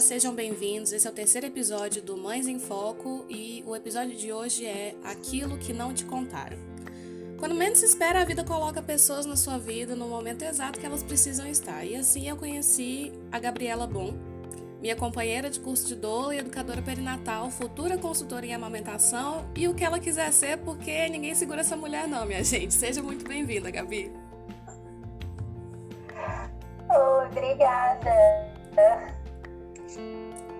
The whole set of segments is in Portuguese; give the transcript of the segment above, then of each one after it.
Sejam bem-vindos. Esse é o terceiro episódio do Mães em Foco e o episódio de hoje é Aquilo que não te contaram. Quando menos se espera, a vida coloca pessoas na sua vida no momento exato que elas precisam estar. E assim eu conheci a Gabriela Bom, minha companheira de curso de doula e educadora perinatal, futura consultora em amamentação e o que ela quiser ser, porque ninguém segura essa mulher não, minha gente. Seja muito bem-vinda, Gabi. Obrigada.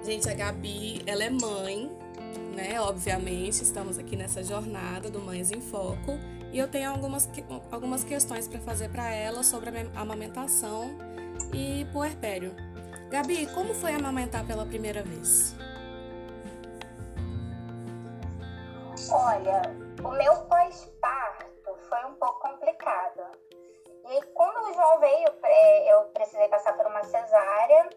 Gente, a Gabi, ela é mãe, né? Obviamente, estamos aqui nessa jornada do Mães em Foco e eu tenho algumas, algumas questões para fazer para ela sobre a amamentação e puerpério. Gabi, como foi amamentar pela primeira vez? Olha, o meu pós-parto foi um pouco complicado. E quando o João veio, eu precisei passar por uma cesárea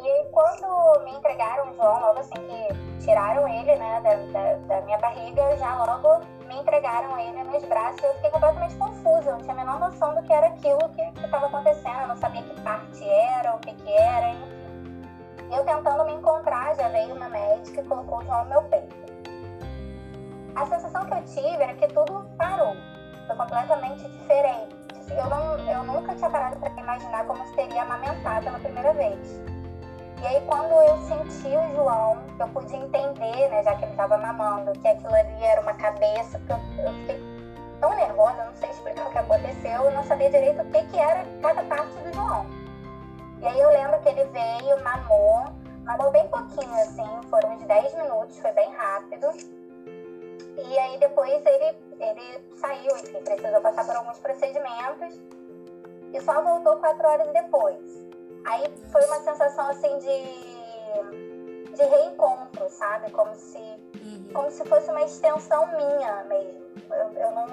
e quando me entregaram o João, logo assim que tiraram ele né, da, da, da, minha barriga, já logo me entregaram ele nos braços. Eu fiquei completamente confusa, eu não tinha a menor noção do que era aquilo que estava acontecendo, eu não sabia que parte era, o que, que era, enfim. Eu tentando me encontrar, já veio uma médica e colocou o João no meu peito. A sensação que eu tive era que tudo parou, foi completamente diferente. Eu, não, eu nunca tinha parado para imaginar como seria amamentar pela primeira vez. E aí, quando eu senti o João, eu pude entender, né, já que ele estava mamando, que aquilo ali era uma cabeça, que eu, eu fiquei tão nervosa, não sei explicar o que aconteceu, eu não sabia direito o que, que era cada parte do João. E aí eu lembro que ele veio, mamou, mamou bem pouquinho, assim, foram uns 10 minutos, foi bem rápido. E aí depois ele, ele saiu, enfim, precisou passar por alguns procedimentos e só voltou quatro horas depois. Aí foi uma sensação assim de, de reencontro, sabe? Como se, uhum. como se fosse uma extensão minha mesmo. Eu, eu não,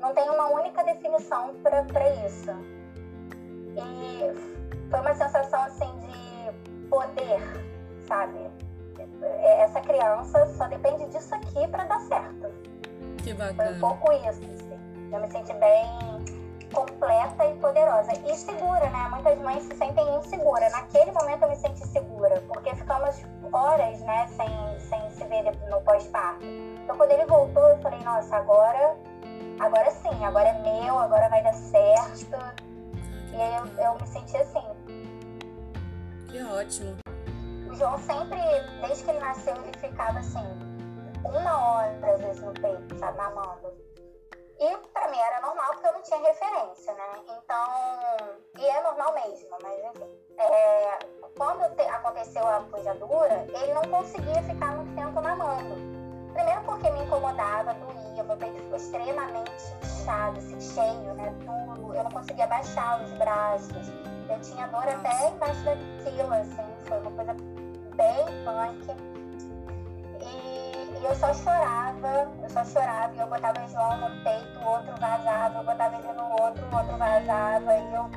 não tenho uma única definição para isso. E foi uma sensação assim de poder, sabe? Essa criança só depende disso aqui para dar certo. Que bacana. Foi um pouco isso, assim. Eu me senti bem completa e poderosa. E segura, né? Muitas mães se sentem inseguras. Naquele momento eu me senti segura, porque ficamos horas, né, sem, sem se ver no pós-parto. Então quando ele voltou, eu falei, nossa, agora, agora sim, agora é meu, agora vai dar certo. E aí eu, eu me senti assim. Que ótimo. O João sempre, desde que ele nasceu, ele ficava assim, uma hora às vezes no peito, sabe, mamando. E para mim era normal porque eu não tinha referência, né? Então, e é normal mesmo, mas enfim. É, quando te, aconteceu a pujadura, ele não conseguia ficar muito tempo mamando. Primeiro porque me incomodava, doía, meu peito ficou extremamente inchado, assim, cheio, né? Duro. Eu não conseguia baixar os braços. Eu tinha dor até embaixo da quila, assim, foi uma coisa bem punk. E eu só chorava, eu só chorava, e eu botava o João no peito, o outro vazava, eu botava ele no outro, o outro vazava, e eu.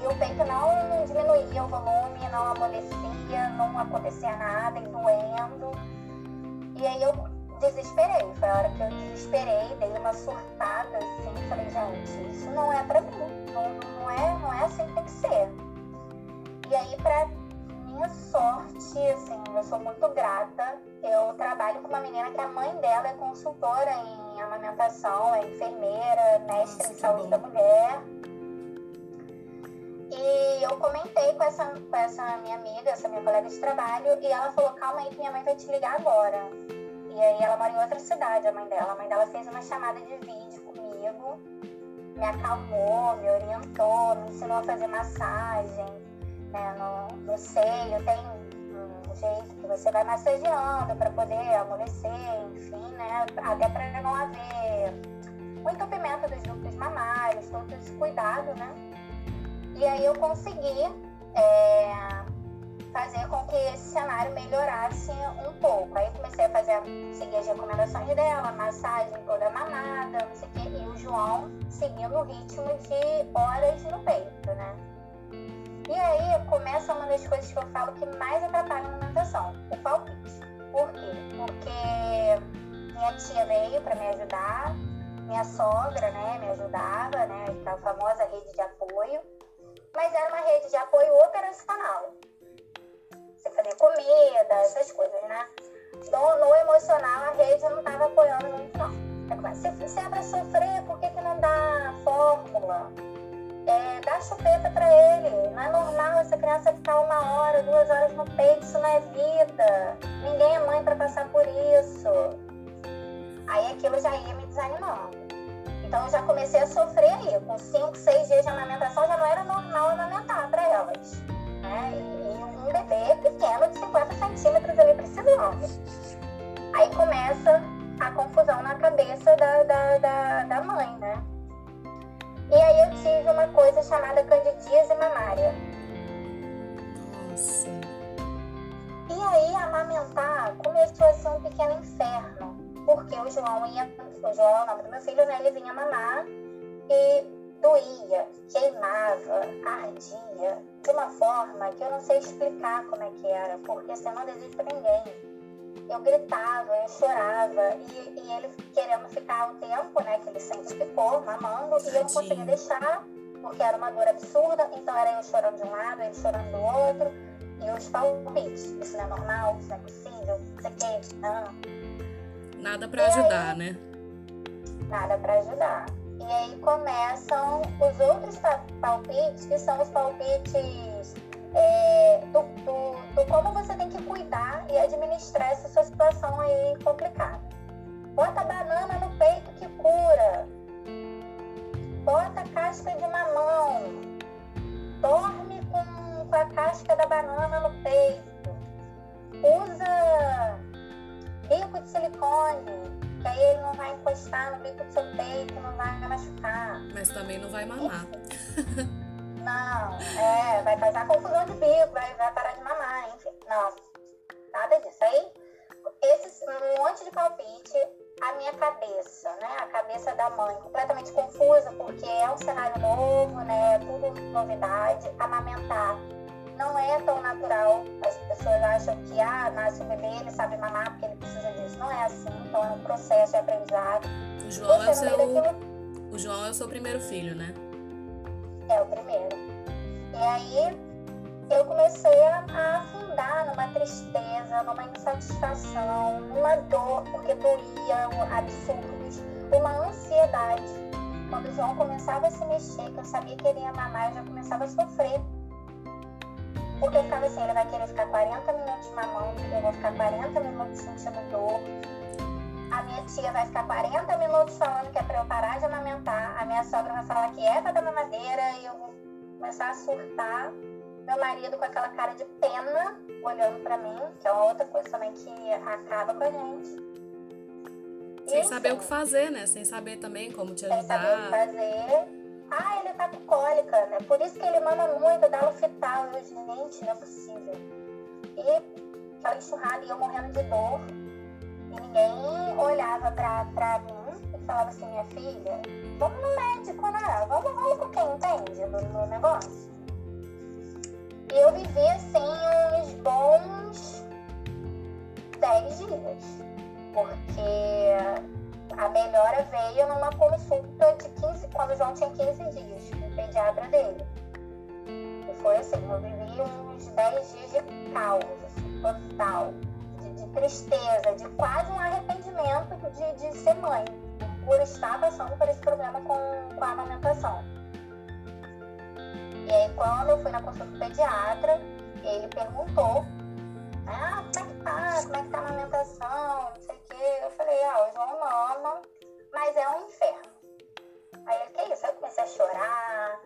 E o peito não diminuía o volume, não amolecia, não acontecia nada, e doendo. E aí eu desesperei, foi a hora que eu desesperei, dei uma surtada assim, falei, gente, isso não é pra mim, não, não, é, não é assim que tem que ser. E aí, pra minha sorte, assim, eu sou muito grata. Eu trabalho com uma menina que a mãe dela é consultora em amamentação, é enfermeira, mestre Nossa, em saúde bom. da mulher. E eu comentei com essa, com essa minha amiga, essa minha colega de trabalho, e ela falou: calma aí, que minha mãe vai te ligar agora. E aí ela mora em outra cidade, a mãe dela. A mãe dela fez uma chamada de vídeo comigo, me acalmou, me orientou, me ensinou a fazer massagem né, no, seio, tem um jeito que você vai massageando para poder amolecer, enfim, né, até para não haver o entupimento dos ductos mamários, todo esse cuidado, né? E aí eu consegui é, fazer com que esse cenário melhorasse um pouco. Aí comecei a fazer, seguir as recomendações dela, massagem toda mamada, não sei o quê, e o João seguindo o ritmo de horas no peito, né? E aí começa uma das coisas que eu falo que mais atrapalha a alimentação, o palpite. Por quê? Porque minha tia veio para me ajudar, minha sogra, né, me ajudava, né, a famosa rede de apoio, mas era uma rede de apoio operacional. comida, essas coisas, né? No, no emocional, a rede não estava apoiando muito, não. Se, se é para sofrer, por que, que não dá fórmula? É, dá chupeta para ele. Não é normal essa criança ficar uma hora, duas horas no peito, isso não é vida. Ninguém é mãe para passar por isso. Aí aquilo já ia me desanimando. Então eu já comecei a sofrer aí. Com cinco, seis dias de amamentação já não era normal amamentar para elas. Né? E um bebê pequeno de 50 centímetros ali precisando. Aí começa a confusão na cabeça da, da, da, da mãe, né? E aí eu tive uma coisa chamada candidíase mamária. Nossa. E aí amamentar começou a ser um pequeno inferno. Porque o João ia. O João é o nome do meu filho, né? Ele vinha mamar e doía, queimava, ardia, de uma forma que eu não sei explicar como é que era, porque você não deseja pra ninguém eu gritava, eu chorava, e, e, ele querendo ficar o tempo, né, que ele sempre ficou mamando, e eu não conseguia deixar, porque era uma dor absurda, então era eu chorando de um lado, ele chorando do outro, e os palpites, isso não é normal, isso não é possível, isso aqui, não. Nada para ajudar, aí, né? Nada para ajudar. E aí começam os outros palpites, que são os palpites é, do, do, do, como você tem que cuidar e administrar essa sua situação aí complicada. Bota banana no peito que cura. Bota casca de mamão. Dorme com, com a casca da banana no peito. Usa bico de silicone, que aí ele não vai encostar no bico do seu peito, não vai machucar. Mas também não vai mamar. Não, é, vai causar confusão de bico, vai, vai parar de mamar, enfim. Não, nada disso. Aí, esse um monte de palpite, a minha cabeça, né? A cabeça da mãe, completamente confusa, porque é um cenário novo, né? Tudo novidade. Amamentar não é tão natural. As pessoas acham que, ah, nasce o bebê, ele sabe mamar porque ele precisa disso. Não é assim, então é um processo de aprendizado. O João, é o, seu... Daquilo... o João é o seu primeiro filho, né? É o primeiro. E aí eu comecei a, afundar numa tristeza, numa insatisfação, numa dor, porque doía, absurdos, uma ansiedade. Quando o João começava a se mexer, que eu sabia que ele ia mamar, eu já começava a sofrer. Porque eu ficava assim, ele vai querer ficar 40 minutos mamando, eu vou ficar 40 minutos sentindo dor. Tia vai ficar 40 minutos falando que é para eu parar de amamentar. A minha sogra vai falar que é para dar mamadeira e eu vou começar a surtar. Meu marido com aquela cara de pena olhando para mim, que é uma outra coisa também que acaba com a gente. Sem saber o que fazer, né? Sem saber também como te ajudar. Sem saber o que fazer. Ah, ele tá com cólica, né? Por isso que ele mama muito, dá lufital. Eu, gente, não é possível. E aquela enxurrada e eu morrendo de dor. Ninguém olhava pra, mim e falava assim, minha filha, vamos no médico, né? Vamos, vamos com quem entende do negócio. E eu vivi assim uns bons 10 dias. Porque a melhora veio numa consulta de 15, quando o João tinha 15 dias, com o pediatra dele. E foi assim, eu vivi uns 10 dias de caos, assim, total tristeza, de quase um arrependimento de, de ser mãe, por estar passando por esse problema com, com a amamentação. E aí, quando eu fui na consulta do pediatra, ele perguntou: Ah, como é que tá? Como é que tá a amamentação? Não sei o quê. Eu falei: Ah, o João mama, mas é um inferno. Aí ele: Que isso? Aí eu comecei a chorar.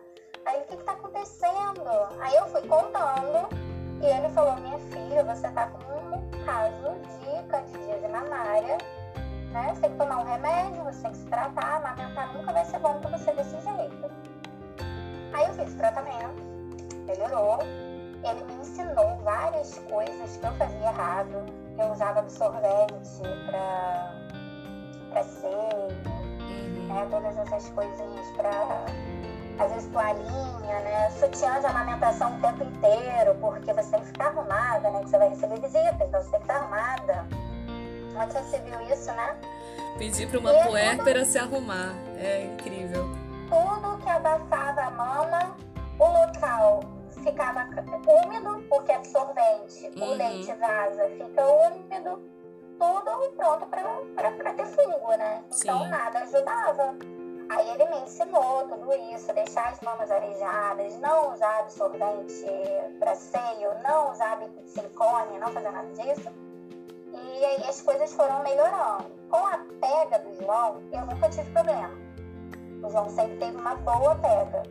Aí ele: O que que tá acontecendo? Aí eu fui contando e ele falou: Minha filha, você tá com caso de candidíase mamária, né? Você tem que tomar um remédio, você tem que se tratar, amamentar nunca vai ser bom pra você desse jeito. Aí eu fiz o tratamento, melhorou. Ele me ensinou várias coisas que eu fazia errado. Eu usava absorvente pra, pra seio, né? Todas essas coisinhas pra às vezes toalhinha, né? Sutiã de amamentação o tempo inteiro, porque você tem que ficar arrumada, né? Que você vai receber visita, então você tem que estar arrumada. Onde você viu isso, né? Pedir para uma e puérpera tudo, se arrumar. É incrível. Tudo que abafava a mama, o local ficava úmido, porque é absorvente, uhum. o leite vaza, fica úmido, tudo pronto para ter fungo, né? Sim. Então nada ajudava. Aí ele me ensinou tudo isso, deixar as mamas arejadas, não usar absorvente para seio, não usar silicone, não fazer nada disso. E aí as coisas foram melhorando. Com a pega do João, eu nunca tive problema. O João sempre teve uma boa pega.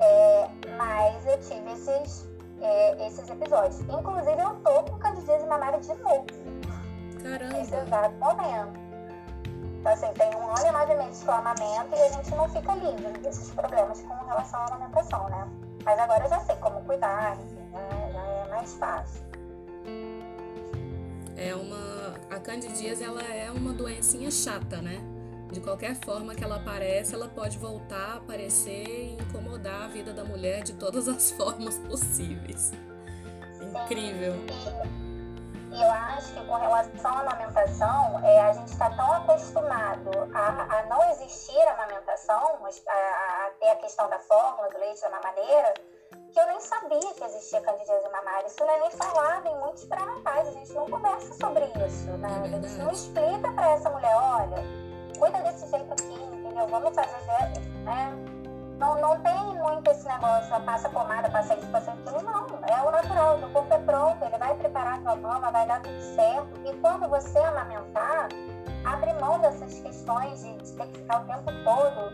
É, mas eu tive esses, é, esses episódios. Inclusive, eu tô com candidíase mamária de novo. Caramba! Nesse exato momento. Então, assim, tem um ano e nove meses de amamento e a gente não fica livre desses problemas com relação à alimentação, né? Mas agora eu já sei como cuidar, enfim, né? já é mais fácil. É uma... A candidíase, ela é uma doencinha chata, né? De qualquer forma que ela aparece, ela pode voltar a aparecer e incomodar a vida da mulher de todas as formas possíveis. Incrível. E eu acho que com relação à amamentação, é, a gente está tão acostumado a, a, não existir a amamentação, a, a, ter a questão da fórmula, do leite, da mamadeira, que eu nem sabia que existia candidíase mamária. Isso não é nem falado em muitos pré-natais, a gente não conversa sobre isso, né? A gente não explica para essa mulher, olha, cuida desse jeito aqui, entendeu? Vamos fazer, né? Não, não tem muito esse negócio, passa pomada, passa isso, passa aquilo, não. É o natural, o corpo é pronto, ele vai preparar a tua mama, vai dar tudo certo. E quando você amamentar, abre mão dessas questões de, de ter que ficar o tempo todo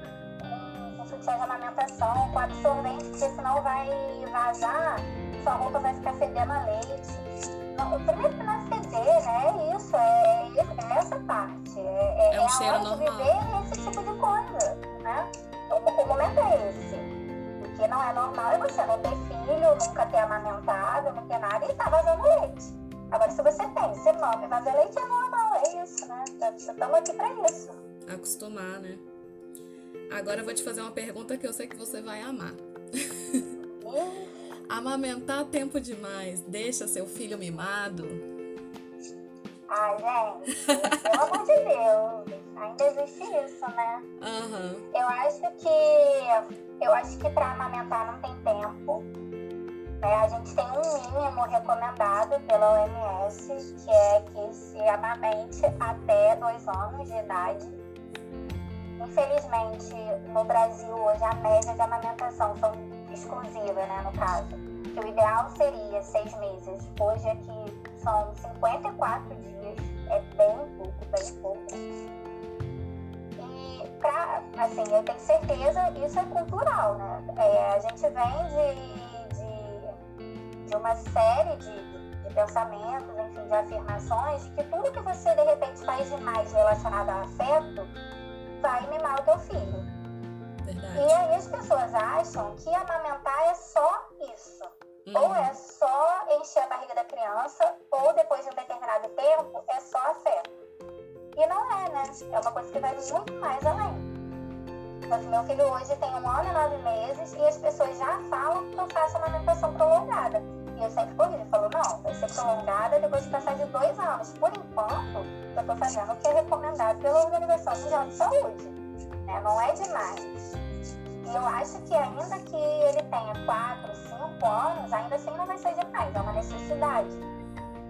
com, sutiã de amamentação, com absorvente, porque senão vai vazar, sua roupa vai ficar fedendo a leite. Não, primeiro que não é feder, né? É isso, é, é essa parte. É, é, é um cheiro normal. viver esse tipo de coisa? O momento é esse. O que não é normal é você não ter filho, nunca ter amamentado, não ter nada e tá vazando leite. Agora, se você tem, você mama e vaza leite, é normal, é isso, né? Estamos aqui para isso. Acostumar, né? Agora eu vou te fazer uma pergunta que eu sei que você vai amar. Amamentar tempo demais deixa seu filho mimado? Ai, gente, pelo amor de Deus. Ainda existe isso, né? Uhum. Eu acho que eu acho que para amamentar não tem tempo. Né? A gente tem um mínimo recomendado pela OMS, que é que se amamente até dois anos de idade. Infelizmente, no Brasil hoje a média de amamentação são exclusiva, né, no caso. Que o ideal seria seis meses. Hoje aqui são 54 dias. É bem pouco, bem pouco pra, assim, eu tenho certeza, isso é cultural, né? É, a gente vem de, de, de uma série de, de, pensamentos, enfim, de afirmações, de que tudo que você de repente faz demais relacionado a afeto vai mimar o teu filho. Verdade. E aí as pessoas acham que amamentar é só isso. Hum. Ou é só encher a barriga da criança, ou depois de um determinado tempo é só afeto. E não é, né? É uma coisa que vai muito mais além. Mas meu filho hoje tem um ano e nove meses e as pessoas já falam que eu faço amamentação prolongada. E eu sempre corrijo, falo, não, vai ser prolongada depois de passar de dois anos. Por enquanto, eu estou fazendo o que é recomendado pela Organização Mundial de Saúde. Né? Não é demais. E eu acho que ainda que ele tenha quatro, cinco anos, ainda assim não vai ser demais, é uma necessidade.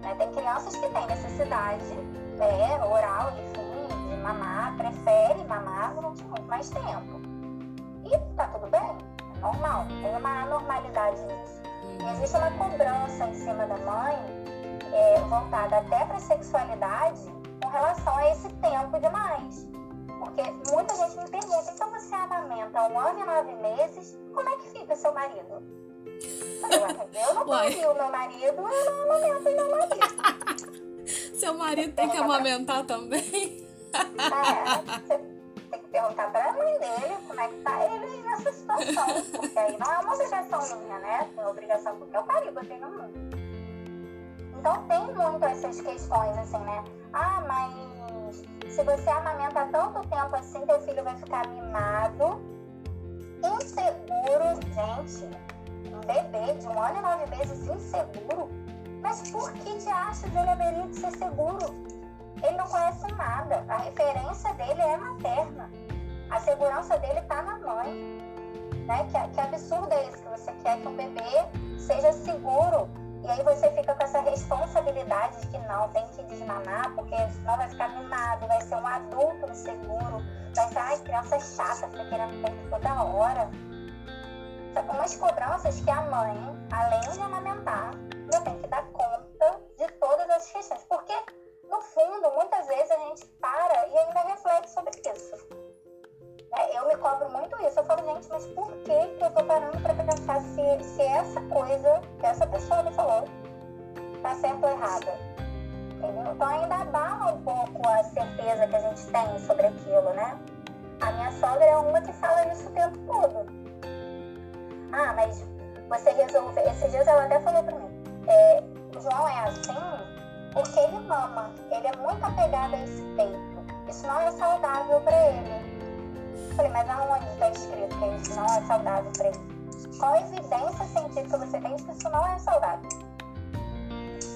Né? Tem crianças que têm necessidade é, oral, enfim, de mamar, prefere mamar durante muito mais tempo. E tá tudo bem, é normal, tem uma anormalidade nisso. E existe uma cobrança em cima da mãe, é, voltada até para a sexualidade, com relação a esse tempo demais. Porque muita gente me pergunta, então você amamenta um ano e nove meses, como é que fica seu marido? Eu não pari o meu marido, eu não amamento meu marido. Seu marido tem que amamentar também? É, tem que perguntar pra mãe dele como é que tá ele nessa situação. Porque aí não é uma obrigação minha, né? É uma obrigação porque eu pari, botei no mundo. Então tem muito essas questões, assim, né? Ah, mas se você amamenta tanto tempo assim, teu filho vai ficar mimado, inseguro. Gente, um bebê de um ano e nove meses inseguro mas por que de achas ele haveria de ser seguro? Ele não conhece nada. A referência dele é materna. A segurança dele está na mãe. Né? Que, que absurdo é isso, que você quer que um bebê seja seguro. E aí você fica com essa responsabilidade de que não, tem que desmanar, porque senão vai ficar mimado, vai ser um adulto inseguro, vai ser, ai, criança chata, fica querendo peito toda hora. Umas cobranças que a mãe, além de amamentar, tem que dar conta de todas as questões. Porque, no fundo, muitas vezes a gente para e ainda reflete sobre isso. É, eu me cobro muito isso. Eu falo, gente, mas por que, eu tô parando para pensar se, se essa coisa que essa pessoa me falou tá certo ou errada? Entendeu? Então ainda abala um pouco a certeza que a gente tem sobre aquilo, né? A minha sogra é uma que fala isso o tempo todo. Ah, mas você resolve. Esses dias ela até falou para mim: é, João é assim porque ele mama, ele é muito apegado a esse peito. Isso não é saudável para ele. Falei, mas aonde está escrito que isso não é saudável para ele? Qual evidência científica você tem de que isso não é saudável?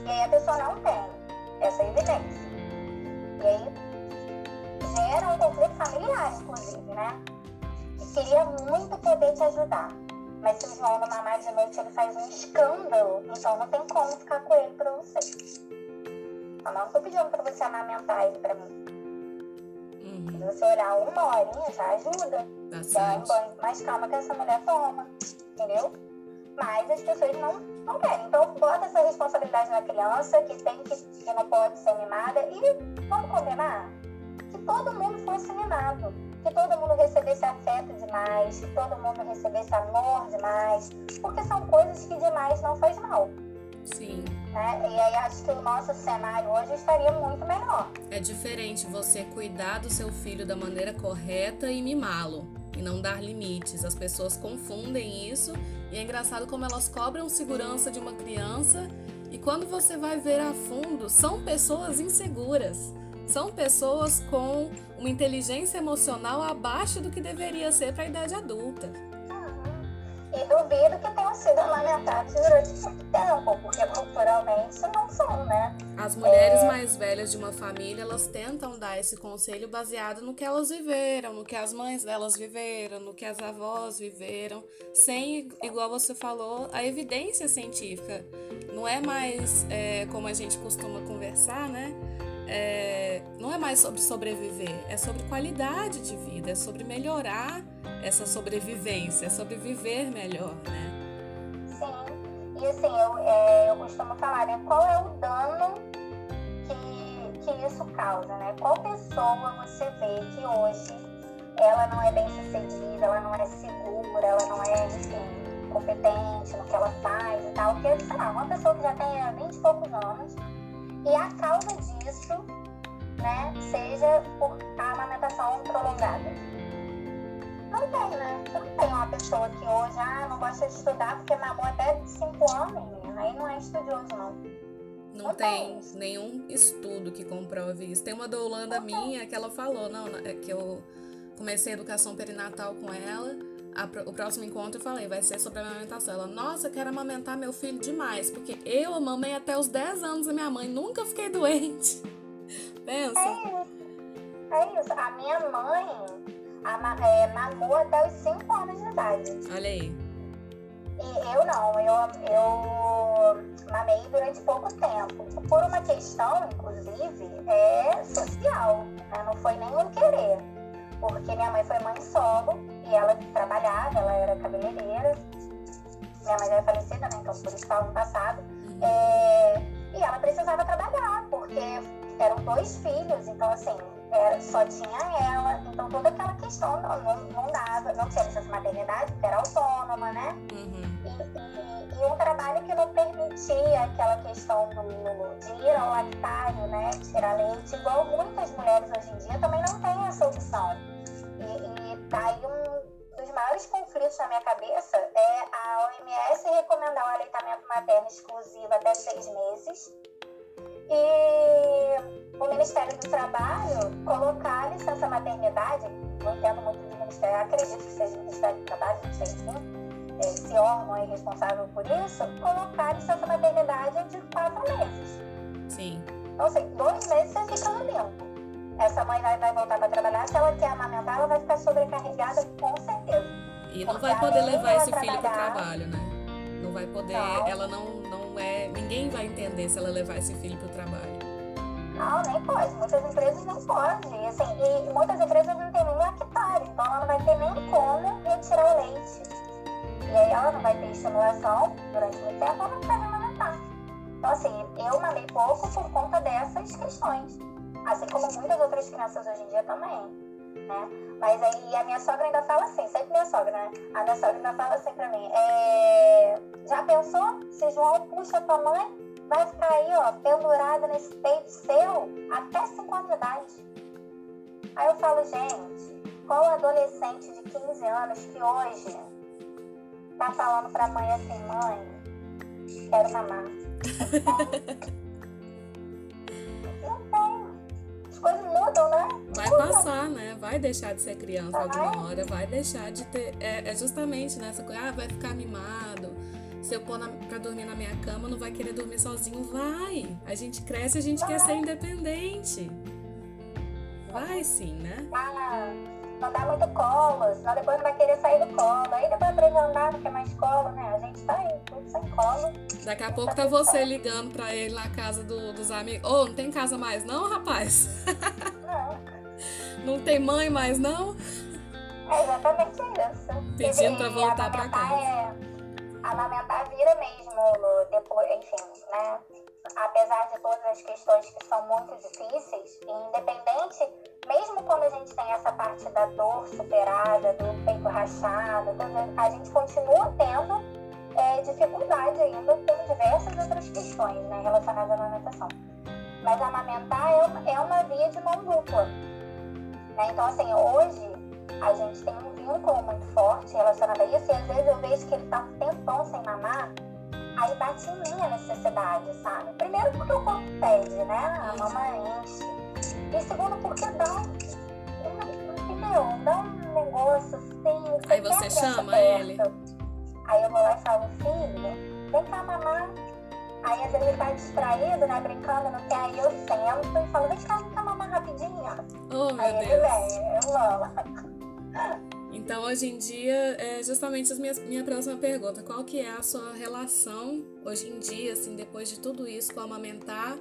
E aí a pessoa não tem essa evidência. E aí gera um conflito familiar, inclusive, né? E queria muito poder te ajudar. Mas se o João de noite ele faz um escândalo, então não tem como ficar com ele pra você. Eu não tô pedindo pra você amamentar ele pra mim. Se você olhar uma horinha, já ajuda. Dá um banho mais calma que essa mulher toma, entendeu? Mas as pessoas não, não querem. Então, bota essa responsabilidade na criança, que tem que, que não pode ser mimada. E vamos combinar? Que todo mundo fosse mimado. Que todo mundo recebesse afeto demais. Que todo mundo recebesse amor demais. Porque são coisas que demais não faz mal. Sim. Né? E aí acho que o nosso cenário hoje estaria muito melhor. É diferente você cuidar do seu filho da maneira correta e mimá-lo. E não dar limites. As pessoas confundem isso e é engraçado como elas cobram segurança de uma criança e quando você vai ver a fundo, são pessoas inseguras. São pessoas com uma inteligência emocional abaixo do que deveria ser para a idade adulta. E duvido que tenham sido amamentados durante muito tempo, porque culturalmente não são, né? As mulheres é... mais velhas de uma família, elas tentam dar esse conselho baseado no que elas viveram, no que as mães delas viveram, no que as avós viveram, sem, igual você falou, a evidência científica. Não é mais é, como a gente costuma conversar, né? É, não é mais sobre sobreviver, é sobre qualidade de vida, é sobre melhorar essa sobrevivência, é sobre viver melhor, né? Sim, e assim, eu, é, eu costumo falar, né? Qual é o dano que, que isso causa, né? Qual pessoa você vê que hoje ela não é bem sucedida, ela não é segura, ela não é, enfim, competente no que ela faz e tal, porque, sei lá, uma pessoa que já tem 20 e poucos anos e a causa disso, né, seja por a amamentação prolongada não tem, né? Não tem uma pessoa que hoje, ah, não gosta de estudar porque mamou até 5 anos, menina. Aí não é estudioso, não. Não, não tem, tem nenhum estudo que comprove isso. Tem uma doulanda minha que ela falou, não, é que eu comecei a educação perinatal com ela. A, o próximo encontro eu falei, vai ser sobre a amamentação. Ela, nossa, quero amamentar meu filho demais, porque eu amamei até os 10 anos da minha mãe, nunca fiquei doente. Pensa. É isso. É isso. A minha mãe, a, é, mamou até os 5 anos de idade. Olha aí. E eu não, eu, eu mamei durante pouco tempo. Por uma questão, inclusive, é social, né? não foi nenhum querer. Porque minha mãe foi mãe solo e ela trabalhava, ela era cabeleireira. Minha mãe já é falecida, né? Então por isso fala no passado. É, e ela precisava trabalhar, porque eram dois filhos, então assim, era, só tinha ela, então toda aquela questão não, não, não dava, não tinha licença maternidade, porque era autônoma, né? Uhum. E, e, e, um trabalho que não permitia aquela questão do, de ir ao lactário, né? Tirar leite, igual muitas mulheres hoje em dia também não têm essa opção. E, e daí um dos maiores conflitos na minha cabeça é a OMS recomendar o aleitamento materno exclusivo até seis meses e o Ministério do Trabalho colocar a licença maternidade, não entendo muito de Ministério, acredito que seja o Ministério do Trabalho, não sei se esse órgão é responsável por isso, colocar a licença maternidade de quatro meses. Sim. Então, assim, dois meses você fica no limpo. Essa mãe vai, vai voltar para trabalhar, se ela quer amamentar, ela vai ficar sobrecarregada com certeza. E não vai poder levar esse filho para o trabalho, né? Não vai poder, não. ela não, é, ninguém vai entender se ela levar esse filho para o trabalho. Não, nem pode. Muitas empresas não podem. Assim, e muitas empresas não têm nem hectare, então ela não vai ter nem como retirar o leite. E aí ela não vai ter estimulação durante muito tempo, ela não vai amamentar. Então, assim, eu mamei pouco por conta dessas questões. Assim como muitas outras crianças hoje em dia também. Né? Mas aí a minha sogra ainda fala assim, sempre minha sogra, né? A minha sogra ainda fala assim pra mim, é... já pensou se João puxa tua mãe vai ficar aí, ó, pendurada nesse peito seu até 5 anos de idade. Aí eu falo, gente, qual adolescente de 15 anos que hoje tá falando pra mãe assim, mãe, quero mamar? Não tem. As coisas mudam, né? Vai passar, né? Vai deixar de ser criança alguma hora, vai deixar de ter. É, é justamente nessa coisa, ah, vai ficar mimado se eu pôr na, pra dormir na minha cama, não vai querer dormir sozinho? Vai! A gente cresce, a gente quer ser independente. Vai sim, né? Ah, não dá muito colo, senão depois não vai querer sair do colo. Aí depois aprende a andar, não quer mais colo, né? A gente tá aí, tudo sem colo. Daqui a pouco tá, tá você ligando pra ele na casa do, dos amigos. Ô, oh, não tem casa mais não, rapaz? Não. tem mãe mais não? É exatamente isso. Pedindo pra voltar pra casa. É amamentar vira mesmo, depois, enfim, né? Apesar de todas as questões que são muito difíceis, independente, mesmo quando a gente tem essa parte da dor superada, do peito rachado, a gente continua tendo é, dificuldade ainda com diversas outras questões né, relacionadas à amamentação. Mas amamentar é uma, é uma via de mão dupla. Né? Então, assim, hoje a gente tem um vínculo muito forte relacionado a isso, e às vezes eu vejo que ele tá um tempão sem mamar, aí bate em mim a necessidade, sabe? Primeiro porque o corpo pede, né? A mamãe enche. E segundo porque dá um, entendeu? Dá um negócio assim. Aí você chama perto. ele. Aí eu vou lá e falo, filho, vem cá mamar. Aí às vezes ele tá distraído, né? Brincando, não quer. Aí eu sento e falo, vem cá, vem cá mamar rapidinho. Oh, meu aí Deus. ele vem, eu vou. Então, hoje em dia, é justamente a minha, minha próxima pergunta. Qual que é a sua relação, hoje em dia, assim, depois de tudo isso, com amamentar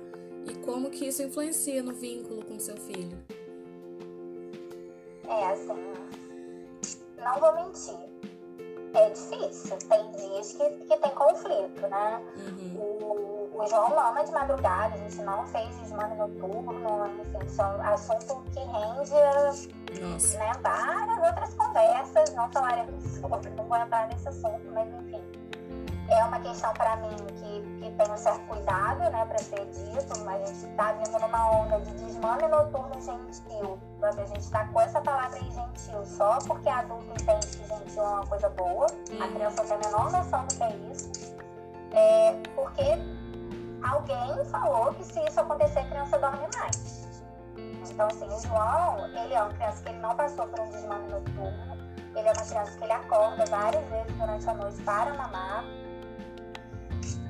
e como que isso influencia no vínculo com seu filho? É, assim, não vou mentir. É difícil. Tem dias que, que tem conflito, né? Uhum. O, o João mama de madrugada, a gente não fez desmame noturno, enfim, são assunto que rende nossa. Né? Várias outras conversas, não falaremos sobre, não vou entrar nesse assunto, mas enfim. É uma questão para mim que, que tem um certo cuidado, né, para ser dito, mas a gente está vindo numa onda de desmame noturno gentil. Quando a gente está com essa palavra aí gentil só porque adulto entende que gentil é uma coisa boa, a uhum. criança tem a menor noção do que é isso. É porque alguém falou que se isso acontecer, a criança dorme mais. Então, assim, o João, ele é uma criança que ele não passou por um desmame noturno. Ele é uma criança que ele acorda várias vezes durante a noite para mamar.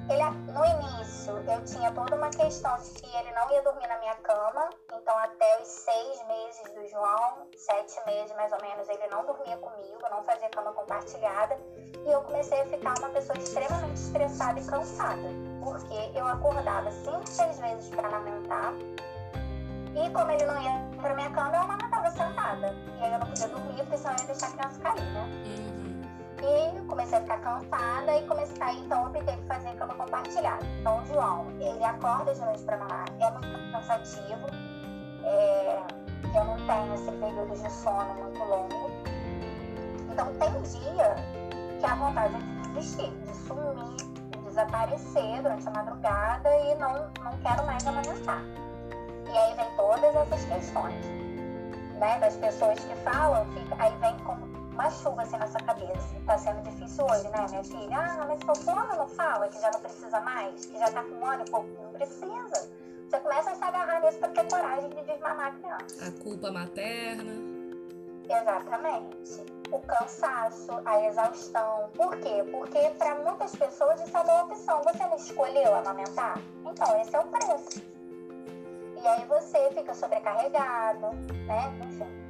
Ele, no início, eu tinha toda uma questão de que ele não ia dormir na minha cama. Então, até os seis meses do João, sete meses mais ou menos, ele não dormia comigo, não fazia cama compartilhada. E eu comecei a ficar uma pessoa extremamente estressada e cansada. Porque eu acordava cinco, seis vezes para amamentar e como ele não ia pra minha cama, eu amamentava sentada. E aí eu não podia dormir, porque senão eu ia deixar a criança cair, né? E comecei a ficar cansada e comecei então optei por fazer cama compartilhada. Então o João, ele acorda de noite pra mamar, é muito cansativo. É, eu não tenho esse período de sono muito longo. Então tem dia que a vontade é de desistir, de sumir, de desaparecer durante a madrugada e não, não quero mais amamentar. E aí vem todas essas questões, né? Das pessoas que falam, fica, aí vem como uma chuva assim na sua cabeça. Tá sendo difícil hoje, né, minha filha? Ah, mas fulano não fala que já não precisa mais, que já tá com um e pouco, não precisa. Você começa a se agarrar nisso para ter coragem de desmamar a criança. A culpa materna. Exatamente. O cansaço, a exaustão. Por quê? Porque para muitas pessoas isso é uma opção. Você não escolheu amamentar? Então, esse é o preço. E aí você fica sobrecarregado, né? Enfim.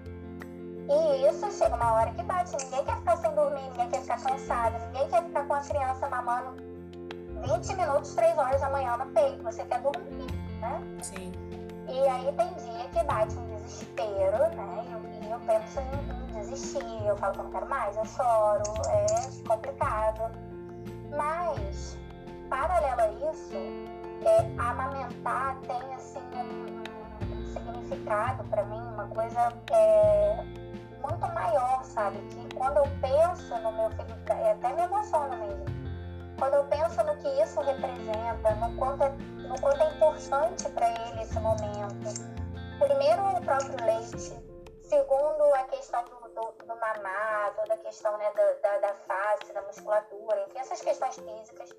E isso chega uma hora que bate. Ninguém quer ficar sem dormir, ninguém quer ficar cansado, ninguém quer ficar com a criança mamando 20 minutos, 3 horas da manhã no peito. Você quer dormir, né? Sim. E aí tem dia que bate um desespero, né? E eu, eu penso em, em, desistir, eu falo que eu não quero mais, eu choro, é complicado. Mas, paralelo a isso, é, amamentar tem assim um, um significado para mim, uma coisa é, muito maior, sabe? Que quando eu penso no meu filho, é, até me emociona mesmo. Quando eu penso no que isso representa, no quanto é, no quanto é importante para ele esse momento. Primeiro, o próprio leite. Segundo, a questão do, do, do mamar, toda a questão né, da, da, da face, da musculatura, enfim, essas questões físicas.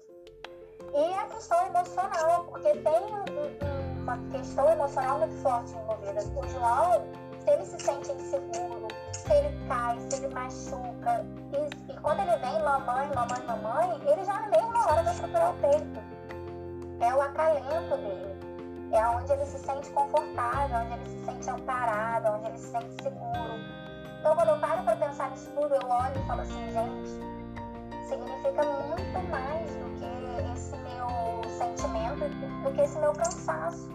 E a questão emocional, porque tem um, uma questão emocional muito forte envolvida. O João, se ele se sente inseguro, se ele cai, se ele machuca, e, e quando ele vem mamãe, mamãe, mamãe, ele já nem uma hora vai procurar o peito. É o acalento dele. É onde ele se sente confortável, onde ele se sente amparado, onde ele se sente seguro. Então, quando eu paro para pensar nisso tudo, eu olho e falo assim, gente, significa muito mais do que esse meu sentimento, do que esse meu cansaço.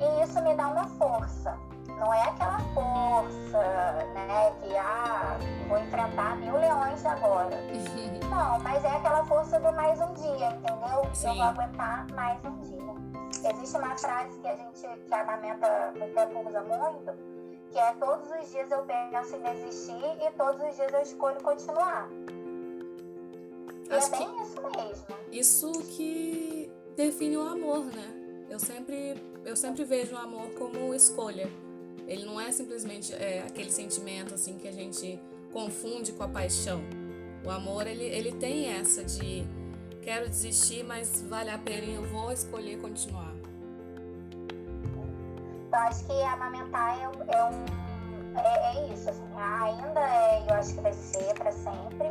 E isso me dá uma força. Não é aquela força, né, que ah, vou enfrentar mil leões agora. Não, mas é aquela força do mais um dia, entendeu? Sim. Eu vou aguentar mais um dia. Existe uma frase que a gente, que a amamenta no tempo usa muito, que é todos os dias eu penso em desistir e todos os dias eu escolho continuar. E Acho é bem isso mesmo. Isso que define o amor, né? Eu sempre, eu sempre vejo o amor como escolha. Ele não é simplesmente é, aquele sentimento assim que a gente confunde com a paixão. O amor ele, ele tem essa de quero desistir, mas vale a pena e eu vou escolher continuar. Eu acho que amamentar é, é um. É, é, isso, assim, ainda é, eu acho que vai ser para sempre,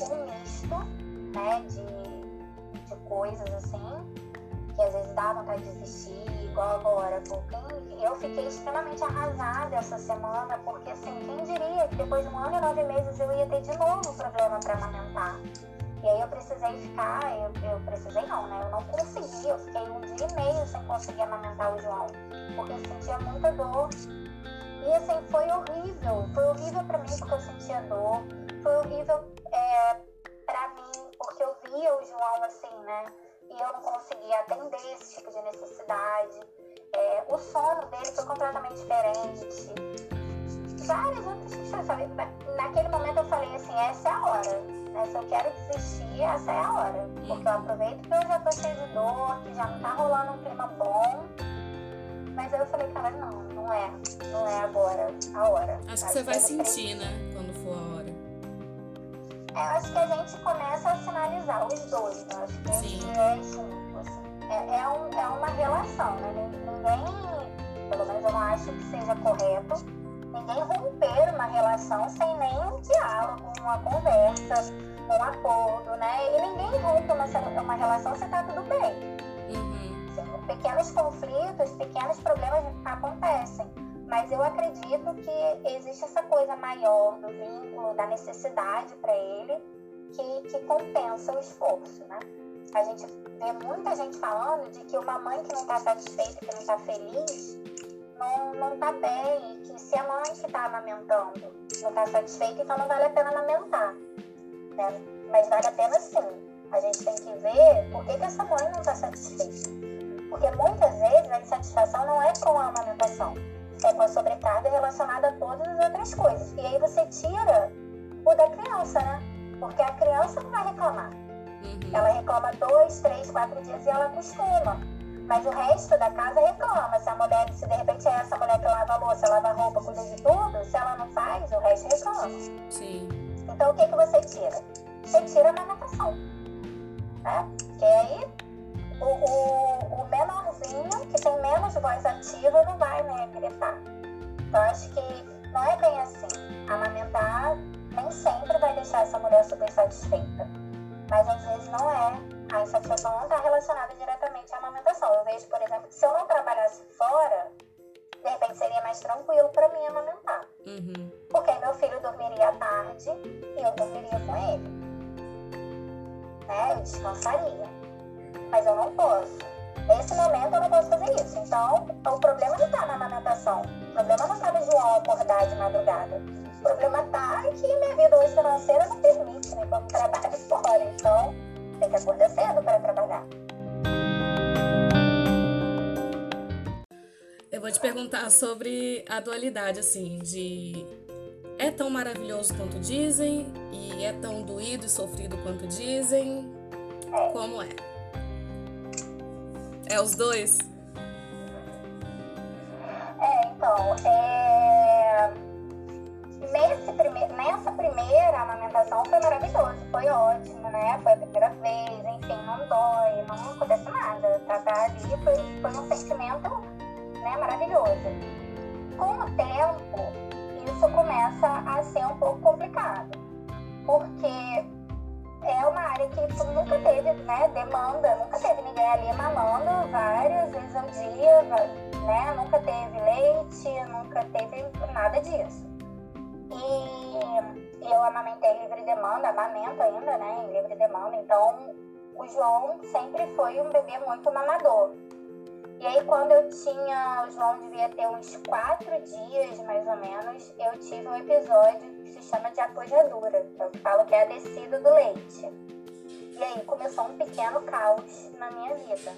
um misto né, de, de coisas assim, que às vezes vontade de desistir, igual agora. Porque eu fiquei extremamente arrasada essa semana, porque assim, quem diria que depois de um ano e nove meses eu ia ter de novo problema para amamentar. E aí eu precisei ficar, eu, eu precisei não, né? Eu não consegui, eu fiquei um dia e meio sem conseguir amamentar o João, porque eu sentia muita dor. E assim, foi horrível, foi horrível para mim porque eu sentia dor, foi horrível é, para mim porque eu via o João assim, né? E eu não conseguia atender esse tipo de necessidade. É, o sono dele foi completamente diferente. Várias outras questões, sabe? Naquele momento eu falei assim, essa é a hora né? Se eu quero desistir, essa é a hora. Porque eu aproveito que eu já tô cheia de dor, que já não tá rolando um clima bom. Mas aí eu falei, cara, não, não é. Não é agora a hora. Acho que você vai sentir, né? É, eu acho que a gente começa a sinalizar os dois, né? Acho que Sim. é junto, assim. É, é, um, é uma relação, né? Ninguém, pelo menos eu não acho que seja correto, ninguém romper uma relação sem nenhum diálogo, uma conversa, um acordo, né? E ninguém rompe uma, uma relação se tá tudo bem. Uhum. Assim, pequenos conflitos, pequenos problemas acontecem. Mas eu acredito que existe essa coisa maior do vínculo, da necessidade para ele, que, que compensa o esforço, né? A gente vê muita gente falando de que uma mãe que não está satisfeita, que não está feliz, não, não tá bem, que se a mãe que está amamentando não está satisfeita, então não vale a pena amamentar. Né? Mas vale a pena sim. A gente tem que ver por que, que essa mãe não está satisfeita. Porque muitas vezes a insatisfação não é com a amamentação, é com a sobrecarga relacionada a todas as outras coisas. E aí você tira o da criança, né? Porque a criança não vai reclamar. Uhum. Ela reclama dois, três, quatro dias e ela acostuma. Mas o resto da casa reclama. Se a mulher, se de repente é essa mulher que lava a louça, lava a roupa, cuida de tudo, se ela não faz, o resto reclama. Sim. Então o que, que você tira? Você tira a amamentação. Né? Porque aí o, o, o, menorzinho, que tem menos voz ativa, não vai né, gritar. Então acho que não é bem assim. Amamentar nem sempre vai deixar essa mulher super satisfeita. Mas às vezes não é a insatisfação não está relacionada diretamente à amamentação. Eu vejo, por exemplo, que se eu não trabalhasse fora, de repente seria mais tranquilo para mim amamentar. Uhum. porque meu filho dormiria à tarde e eu dormiria com ele. Né? Eu descansaria. Mas eu não posso. Nesse momento eu não posso fazer isso. Então, o problema não está na amamentação. O problema não está no João acordar de madrugada. O problema está que minha vida hoje financeira não permite, né? Como trabalho fora. Então, tem que acordar cedo para trabalhar. Eu vou te perguntar sobre a dualidade, assim, de é tão maravilhoso quanto dizem e é tão doído e sofrido quanto dizem. Como é? É os dois? É, então, é... Nesse prime... nessa primeira amamentação foi maravilhoso, foi ótimo, né? Foi a primeira vez, enfim, não dói, não acontece nada. Tá, ali foi, foi um sentimento né, maravilhoso. Com o tempo, isso começa a ser um pouco complicado, porque é uma área que tu nunca teve né, demanda, nunca teve ninguém ali mamando várias vezes ao dia, né, nunca teve leite, nunca teve nada disso. E eu amamentei livre demanda, amamento ainda, né, em livre demanda, então o João sempre foi um bebê muito mamador. E aí, quando eu tinha, o João devia ter uns quatro dias, mais ou menos, eu tive um episódio que se chama de apojadura. Eu falo que é a descida do leite. E aí começou um pequeno caos na minha vida.